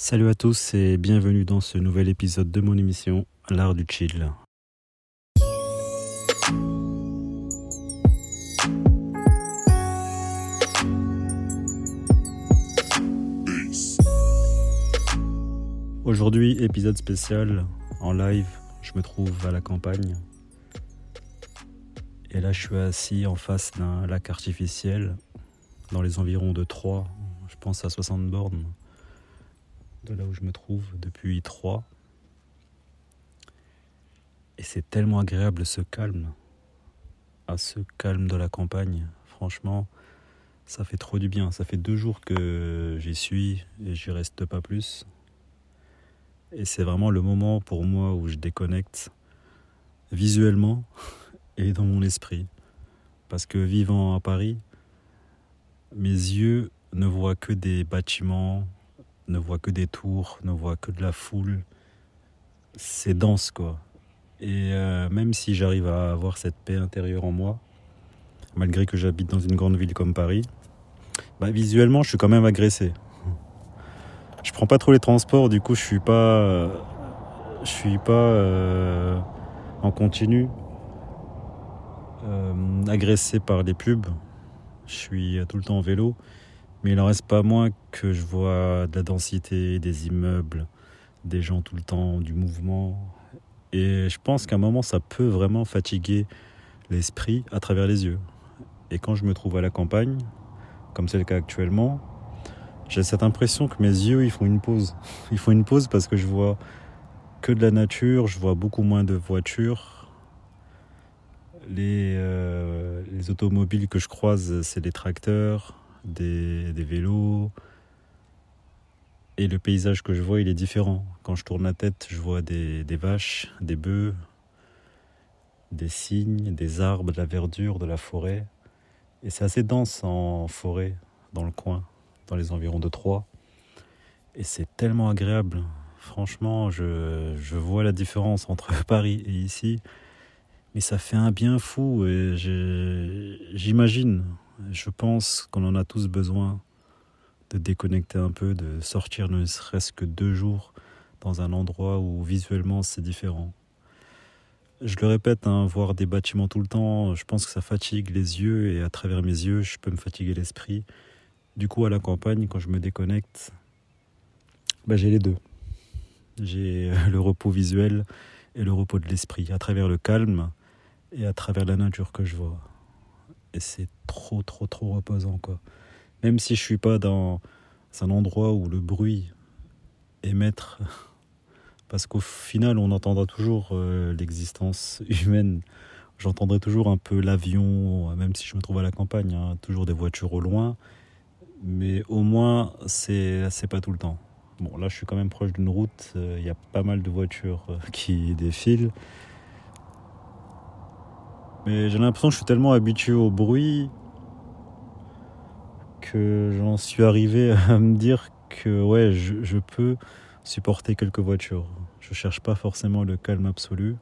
Salut à tous et bienvenue dans ce nouvel épisode de mon émission L'art du chill. Aujourd'hui, épisode spécial en live. Je me trouve à la campagne. Et là, je suis assis en face d'un lac artificiel dans les environs de Troyes. Je pense à 60 bornes de là où je me trouve depuis 3. Et c'est tellement agréable ce calme, à ce calme de la campagne. Franchement, ça fait trop du bien. Ça fait deux jours que j'y suis et j'y reste pas plus. Et c'est vraiment le moment pour moi où je déconnecte visuellement et dans mon esprit. Parce que vivant à Paris, mes yeux ne voient que des bâtiments, ne voient que des tours, ne voient que de la foule. C'est dense quoi. Et euh, même si j'arrive à avoir cette paix intérieure en moi, malgré que j'habite dans une grande ville comme Paris, bah, visuellement je suis quand même agressé. Je prends pas trop les transports, du coup je suis pas, je suis pas euh, en continu euh, agressé par les pubs. Je suis tout le temps en vélo, mais il n'en reste pas moins que je vois de la densité, des immeubles, des gens tout le temps, du mouvement. Et je pense qu'à un moment, ça peut vraiment fatiguer l'esprit à travers les yeux. Et quand je me trouve à la campagne, comme c'est le cas actuellement, j'ai cette impression que mes yeux, ils font une pause. Ils font une pause parce que je vois que de la nature, je vois beaucoup moins de voitures. Les, euh, les automobiles que je croise, c'est des tracteurs, des, vélos. Et le paysage que je vois, il est différent. Quand je tourne la tête, je vois des, des vaches, des bœufs, des cygnes, des arbres, de la verdure, de la forêt. Et c'est assez dense en forêt, dans le coin dans les environs de Troyes. Et c'est tellement agréable. Franchement, je, je, vois la différence entre Paris et ici. Mais ça fait un bien fou. Et j'imagine, je pense qu'on en a tous besoin de déconnecter un peu, de sortir ne serait-ce que deux jours dans un endroit où visuellement c'est différent. Je le répète, hein, voir des bâtiments tout le temps, je pense que ça fatigue les yeux et à travers mes yeux, je peux me fatiguer l'esprit. Du coup, à la campagne, quand je me déconnecte, bah, j'ai les deux. J'ai le repos visuel et le repos de l'esprit, à travers le calme et à travers la nature que je vois. Et c'est trop, trop, trop reposant, quoi. Même si je suis pas dans un endroit où le bruit maître, parce qu'au final, on entendra toujours euh, l'existence humaine. J'entendrai toujours un peu l'avion, même si je me trouve à la campagne, hein, toujours des voitures au loin mais au moins c'est pas tout le temps. Bon, là je suis quand même proche d'une route, il euh, y a pas mal de voitures euh, qui défilent. Mais j'ai l'impression que je suis tellement habitué au bruit que j'en suis arrivé à me dire que ouais, je, peux supporter quelques voitures. Je cherche pas forcément le calme absolu,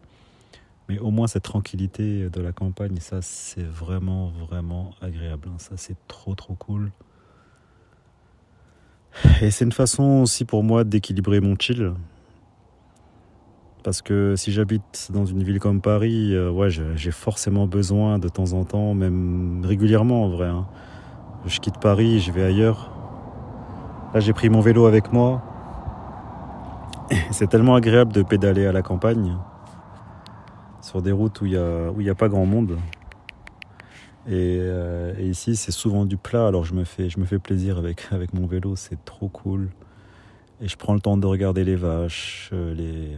mais au moins cette tranquillité de la campagne, ça c'est vraiment vraiment agréable. Hein. Ça c'est trop trop cool. Et c'est une façon aussi pour moi d'équilibrer mon chill. Parce que si j'habite dans une ville comme Paris, euh, ouais, j'ai forcément besoin de temps en temps, même régulièrement en vrai. Hein. Je quitte Paris, je vais ailleurs. Là, j'ai pris mon vélo avec moi. C'est tellement agréable de pédaler à la campagne, sur des routes où il n'y a, a pas grand monde. Euh, et, ici, c'est souvent du plat, alors je me fais, je me fais plaisir avec, avec mon vélo, c'est trop cool. Et je prends le temps de regarder les vaches, euh, les,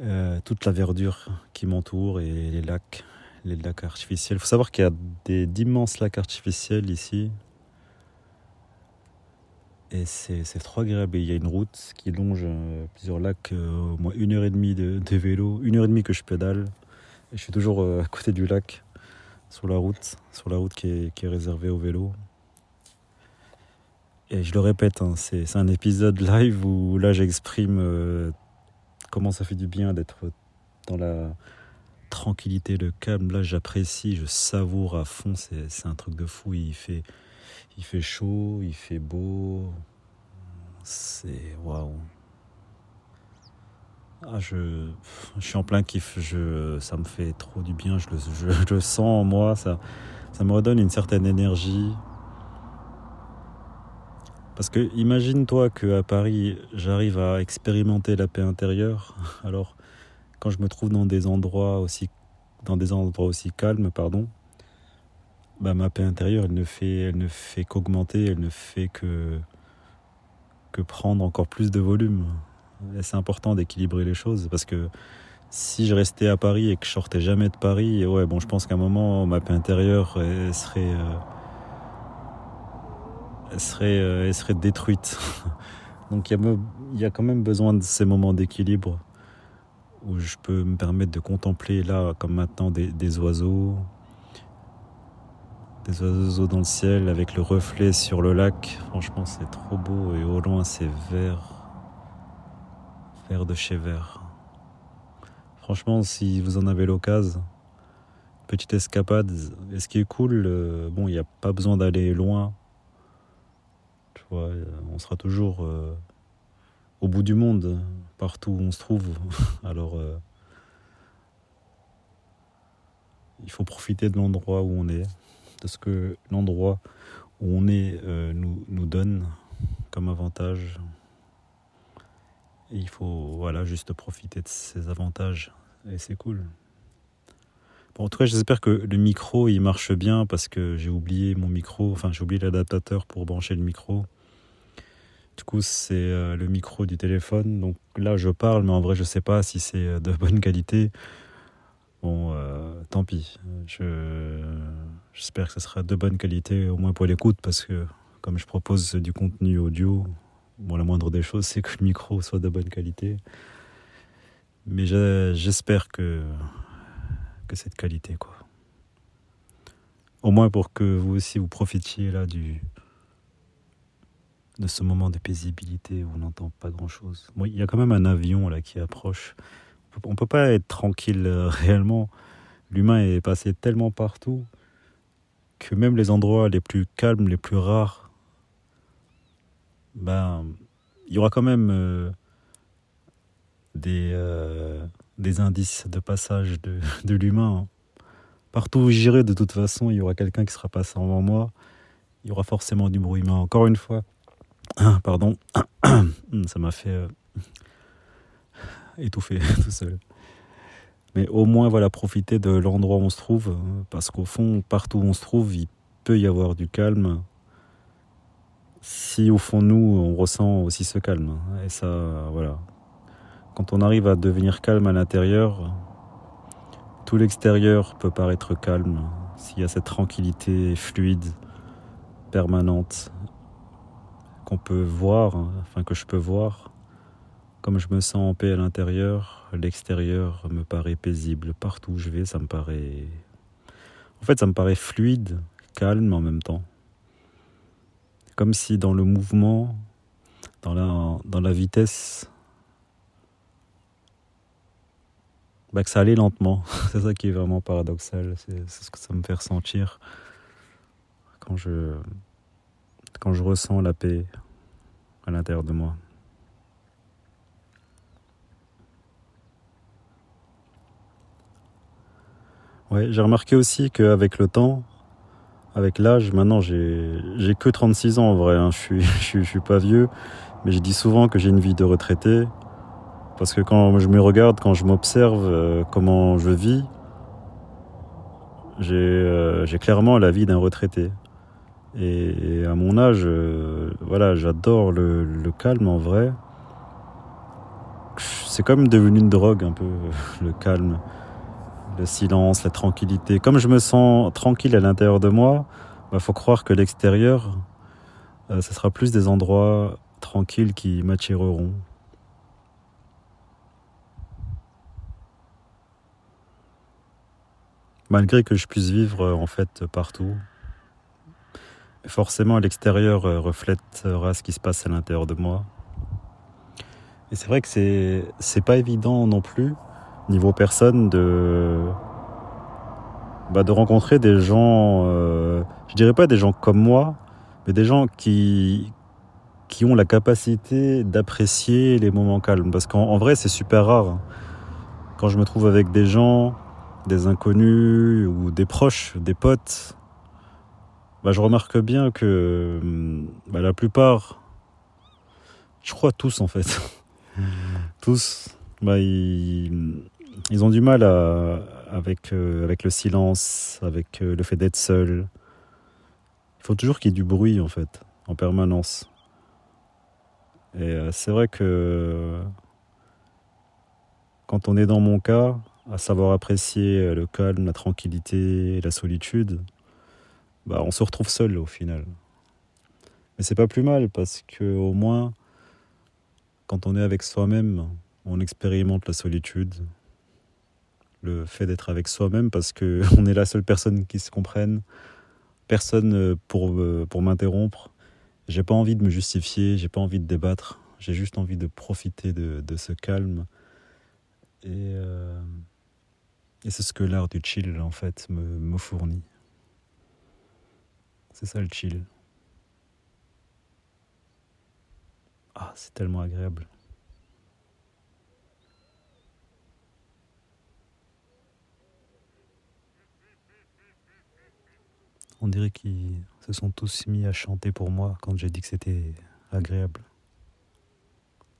euh, toute la verdure qui m'entoure et les lacs, les lacs artificiels. Il faut savoir qu'il y a d'immenses lacs artificiels ici. Et c'est trop agréable. il y a une route qui longe plusieurs lacs, au moins une heure et demie de, vélo, une heure et demie que je pédale. Et je suis toujours euh, à côté du lac, sur la route, sur la route qui est, réservée au vélo. Et je le répète, hein, c'est un épisode live où là j'exprime euh, comment ça fait du bien d'être dans la tranquillité, le calme. Là j'apprécie, je savoure à fond, c'est un truc de fou. Il fait, chaud, il fait beau. c'est waouh. Ah, je, je suis en plein kiff. Je, ça me fait trop du bien. Je le, je, le sens en moi. Ça, ça me redonne une certaine énergie. Parce que imagine-toi qu'à Paris, j'arrive à expérimenter la paix intérieure. Alors, quand je me trouve dans des endroits aussi, dans des endroits aussi calmes, pardon, bah, ma paix intérieure, elle ne fait, elle ne fait qu'augmenter. Elle ne fait que que prendre encore plus de volume. c'est important d'équilibrer les choses parce que si je restais à Paris et que je sortais jamais de Paris, ouais, bon, je pense qu'à un moment, ma paix intérieure serait, euh, elle serait, euh, elle serait détruite. Donc il y, a quand même besoin de ces moments d'équilibre où je peux me permettre de contempler là, comme maintenant, des, des oiseaux, des oiseaux dans le ciel avec le reflet sur le lac. Franchement, c'est trop beau et au loin, c'est vert. Vert de chez vert. Franchement, si vous en avez l'occasion, petite escapade. Et ce qui est cool, euh, bon, il n'y a pas besoin d'aller loin. Euh, on sera toujours euh, au bout du monde, partout où on se trouve. Alors, il faut profiter de l'endroit où on est de ce que l'endroit où on est euh, nous, donne comme avantage. Il faut voilà, juste profiter de ces avantages. Et c'est cool. Bon, en tout cas, j'espère que le micro il marche bien parce que j'ai oublié mon micro, enfin j'ai oublié l'adaptateur pour brancher le micro. Du coup, c'est euh, le micro du téléphone. Donc là, je parle, mais en vrai, je sais pas si c'est euh, de bonne qualité. Bon, euh, tant pis. j'espère que ce sera de bonne qualité, au moins pour l'écoute, parce que comme je propose du contenu audio, bon, la moindre des choses, c'est que le micro soit de bonne qualité. Mais j'espère que, que cette qualité, quoi. Au moins pour que vous aussi vous profitiez là du de ce moment de paisibilité où on n'entend pas grand chose. Bon, il y a quand même un avion là qui approche on peut pas être tranquille euh, réellement. L'humain est passé tellement partout que même les endroits les plus calmes, les plus rares, ben, il y aura quand même euh, des, euh, des indices de passage de, de l'humain. Hein. Partout où j'irai, de toute façon, il y aura quelqu'un qui sera passé avant moi. Il y aura forcément du bruit humain. Encore une fois, pardon, ça m'a fait étouffé tout seul. Mais au moins, voilà, profiter de l'endroit où on se trouve, parce qu'au fond, partout où on se trouve, il peut y avoir du calme. Si au fond nous, on ressent aussi ce calme. Et ça, voilà. Quand on arrive à devenir calme à l'intérieur, tout l'extérieur peut paraître calme. S'il y a cette tranquillité fluide, permanente, qu'on peut voir, enfin que je peux voir, comme je me sens en paix à l'intérieur, l'extérieur me paraît paisible. Partout où je vais, ça me paraît... En fait, ça me paraît fluide, calme en même temps. Comme si dans le mouvement, dans la, vitesse, bah que ça allait lentement. c'est ça qui est vraiment paradoxal. C'est ce que ça me fait ressentir quand je, quand je ressens la paix à l'intérieur de moi. J'ai remarqué aussi qu'avec le temps, avec l'âge, maintenant j'ai, que 36 ans en vrai, hein. je, suis, suis, pas vieux, mais je dis souvent que j'ai une vie de retraité, parce que quand je me regarde, quand je m'observe euh, comment je vis, j'ai, euh, j'ai clairement la vie d'un retraité. Et, à mon âge, euh, voilà, j'adore le, calme en vrai. C'est comme devenu une drogue un peu, le calme le silence, la tranquillité. Comme je me sens tranquille à l'intérieur de moi, il bah, faut croire que l'extérieur, euh, ce sera plus des endroits tranquilles qui m'attireront. Malgré que je puisse vivre en fait partout, forcément l'extérieur euh, reflètera ce qui se passe à l'intérieur de moi. Et c'est vrai que c'est pas évident non plus niveau personne de bah, de rencontrer des gens euh, je dirais pas des gens comme moi mais des gens qui qui ont la capacité d'apprécier les moments calmes. Parce qu'en vrai, c'est super rare. Quand je me trouve avec des gens, des inconnus ou des proches, des potes, bah, je remarque bien que bah, la plupart, je crois tous en fait, tous, bah, ils, ils, ont du mal euh, avec le silence, avec euh, le fait d'être seul. Il faut toujours qu'il y ait du bruit en fait, en permanence. Et euh, c'est vrai que quand on est dans mon cas, à savoir apprécier le calme, la tranquillité, la solitude, bah, on se retrouve seul au final. Mais c'est pas plus mal parce que au moins, quand on est avec soi-même, on expérimente la solitude, le fait d'être avec soi-même parce que on est la seule personne qui se comprenne, personne euh, pour euh, pour m'interrompre. J'ai pas envie de me justifier, j'ai pas envie de débattre, j'ai juste envie de profiter de, ce calme. Et, euh, et c'est ce que l'art du chill en fait me fournit. C'est ça le chill. Ah, c'est tellement agréable. On dirait qu'ils se sont tous mis à chanter pour moi quand j'ai dit que c'était agréable.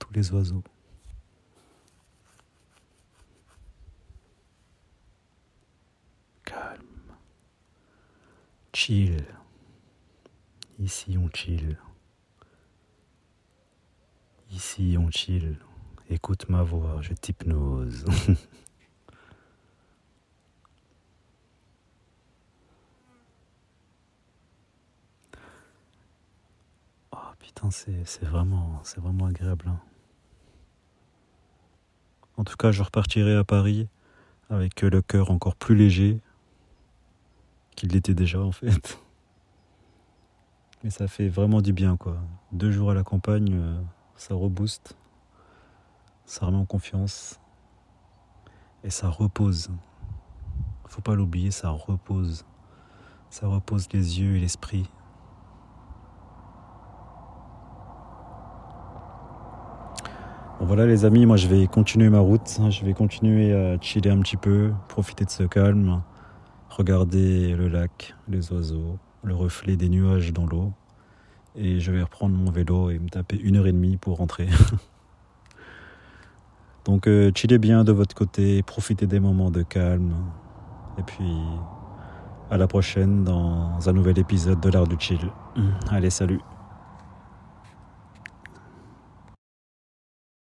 Tous les oiseaux. Calme. Chill. Ici on chill. Ici on chill. Écoute ma voix, je t'hypnose. oh putain, c'est vraiment, c'est vraiment agréable. Hein. En tout cas, je repartirai à Paris avec le cœur encore plus léger qu'il l'était déjà en fait. Mais ça fait vraiment du bien, quoi. Deux jours à la campagne, euh, ça rebooste, ça remet en confiance et ça repose. Faut pas l'oublier, ça repose. Ça repose les yeux et l'esprit. Bon voilà les amis, moi je vais continuer ma route, je vais continuer à chiller un petit peu, profiter de ce calme, regarder le lac, les oiseaux, le reflet des nuages dans l'eau. Et je vais reprendre mon vélo et me taper une heure et demie pour rentrer. Donc euh, bien de votre côté, profitez des moments de calme. Et puis à la prochaine dans un nouvel épisode de l'art du chill. Allez, salut